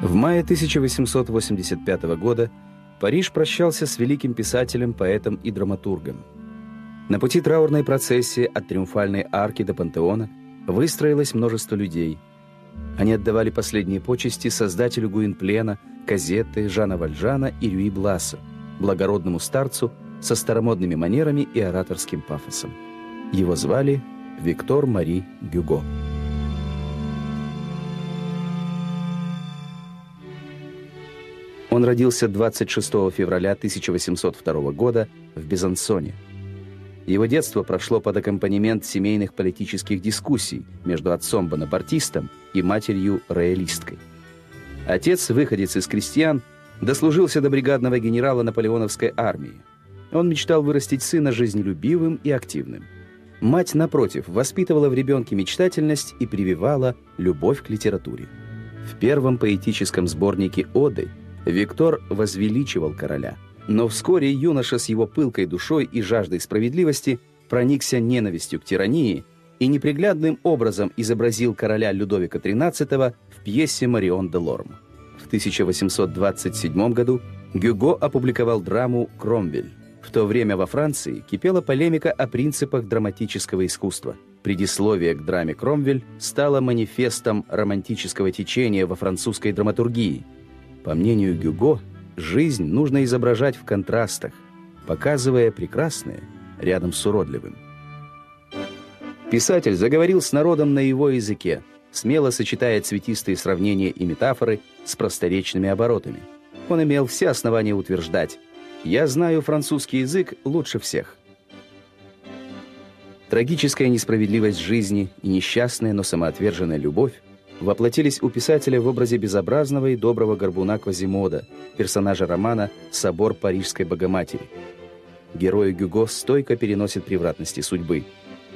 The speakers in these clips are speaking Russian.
В мае 1885 года Париж прощался с великим писателем, поэтом и драматургом. На пути траурной процессии от Триумфальной арки до Пантеона выстроилось множество людей. Они отдавали последние почести создателю Гуинплена, Казетты, Жана Вальжана и Рюи Бласа, благородному старцу со старомодными манерами и ораторским пафосом. Его звали Виктор Мари Гюго. Он родился 26 февраля 1802 года в Безансоне. Его детство прошло под аккомпанемент семейных политических дискуссий между отцом-бонапартистом и матерью-роялисткой. Отец, выходец из крестьян, дослужился до бригадного генерала наполеоновской армии. Он мечтал вырастить сына жизнелюбивым и активным. Мать, напротив, воспитывала в ребенке мечтательность и прививала любовь к литературе. В первом поэтическом сборнике «Оды» Виктор возвеличивал короля. Но вскоре юноша с его пылкой душой и жаждой справедливости проникся ненавистью к тирании и неприглядным образом изобразил короля Людовика XIII в пьесе «Марион де Лорм». В 1827 году Гюго опубликовал драму «Кромвель». В то время во Франции кипела полемика о принципах драматического искусства. Предисловие к драме «Кромвель» стало манифестом романтического течения во французской драматургии – по мнению Гюго, жизнь нужно изображать в контрастах, показывая прекрасное рядом с уродливым. Писатель заговорил с народом на его языке, смело сочетая цветистые сравнения и метафоры с просторечными оборотами. Он имел все основания утверждать «Я знаю французский язык лучше всех». Трагическая несправедливость жизни и несчастная, но самоотверженная любовь воплотились у писателя в образе безобразного и доброго горбуна Квазимода, персонажа романа «Собор Парижской Богоматери». Герой Гюго стойко переносит превратности судьбы.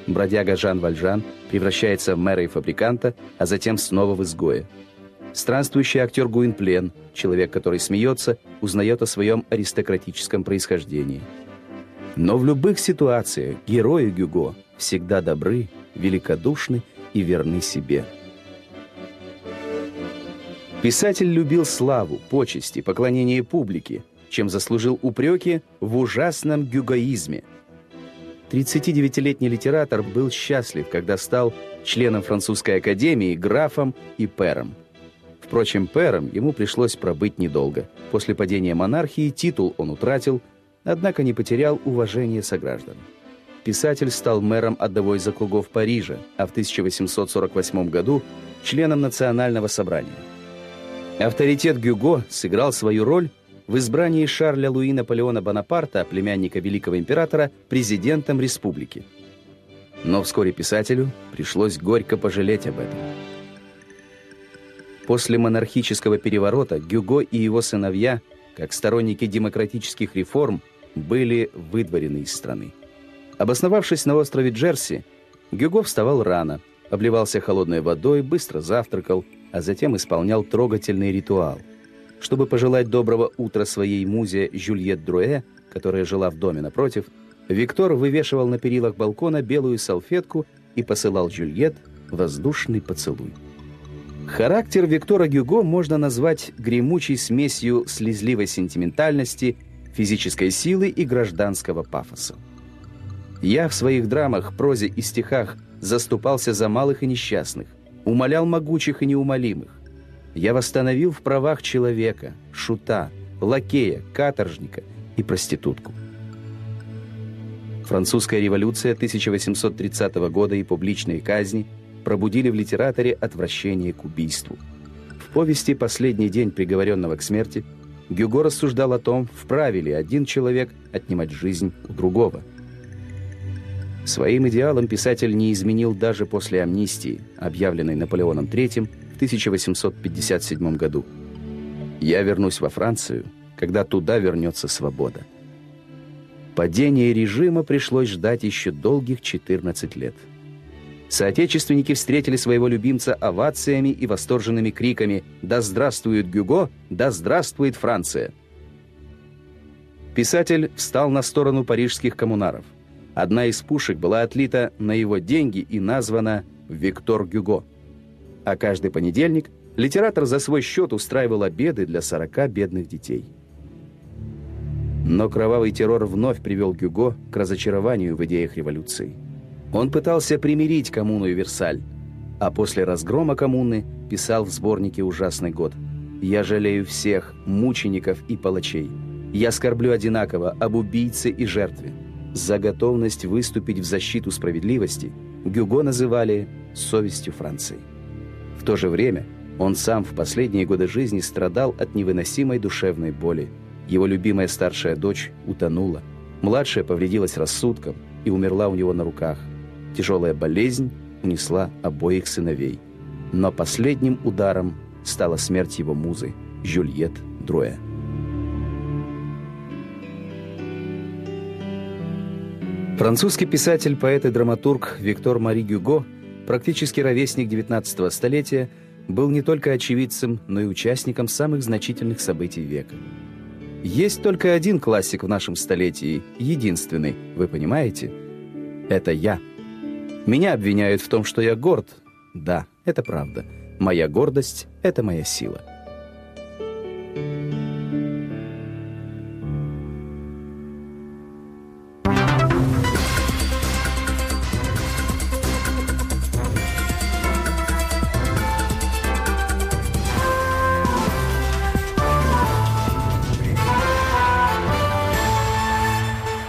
Бродяга Жан Вальжан превращается в мэра и фабриканта, а затем снова в изгоя. Странствующий актер Гуинплен, человек, который смеется, узнает о своем аристократическом происхождении. Но в любых ситуациях герои Гюго всегда добры, великодушны и верны себе. Писатель любил славу, почести, поклонение публике, чем заслужил упреки в ужасном гюгоизме. 39-летний литератор был счастлив, когда стал членом французской академии, графом и пером. Впрочем, пером ему пришлось пробыть недолго. После падения монархии титул он утратил, однако не потерял уважение сограждан. Писатель стал мэром одного из округов Парижа, а в 1848 году членом Национального собрания – Авторитет Гюго сыграл свою роль в избрании Шарля Луи Наполеона Бонапарта, племянника великого императора, президентом республики. Но вскоре писателю пришлось горько пожалеть об этом. После монархического переворота Гюго и его сыновья, как сторонники демократических реформ, были выдворены из страны. Обосновавшись на острове Джерси, Гюго вставал рано, обливался холодной водой, быстро завтракал, а затем исполнял трогательный ритуал. Чтобы пожелать доброго утра своей музе Жюльет Друэ, которая жила в доме напротив, Виктор вывешивал на перилах балкона белую салфетку и посылал Жюльет воздушный поцелуй. Характер Виктора Гюго можно назвать гремучей смесью слезливой сентиментальности, физической силы и гражданского пафоса. Я в своих драмах, прозе и стихах заступался за малых и несчастных – умолял могучих и неумолимых. Я восстановил в правах человека, шута, лакея, каторжника и проститутку. Французская революция 1830 года и публичные казни пробудили в литераторе отвращение к убийству. В повести «Последний день приговоренного к смерти» Гюго рассуждал о том, вправе ли один человек отнимать жизнь у другого – Своим идеалом писатель не изменил даже после амнистии, объявленной Наполеоном III в 1857 году. «Я вернусь во Францию, когда туда вернется свобода». Падение режима пришлось ждать еще долгих 14 лет. Соотечественники встретили своего любимца овациями и восторженными криками «Да здравствует Гюго! Да здравствует Франция!» Писатель встал на сторону парижских коммунаров. Одна из пушек была отлита на его деньги и названа «Виктор Гюго». А каждый понедельник Литератор за свой счет устраивал обеды для 40 бедных детей. Но кровавый террор вновь привел Гюго к разочарованию в идеях революции. Он пытался примирить коммуну и Версаль, а после разгрома коммуны писал в сборнике «Ужасный год». «Я жалею всех, мучеников и палачей. Я скорблю одинаково об убийце и жертве. За готовность выступить в защиту справедливости Гюго называли «совестью Франции». В то же время он сам в последние годы жизни страдал от невыносимой душевной боли. Его любимая старшая дочь утонула. Младшая повредилась рассудком и умерла у него на руках. Тяжелая болезнь унесла обоих сыновей. Но последним ударом стала смерть его музы, Жюльет Друэ. Французский писатель, поэт и драматург Виктор Мари Гюго, практически ровесник 19 столетия, был не только очевидцем, но и участником самых значительных событий века. Есть только один классик в нашем столетии, единственный, вы понимаете? Это я. Меня обвиняют в том, что я горд. Да, это правда. Моя гордость — это моя сила.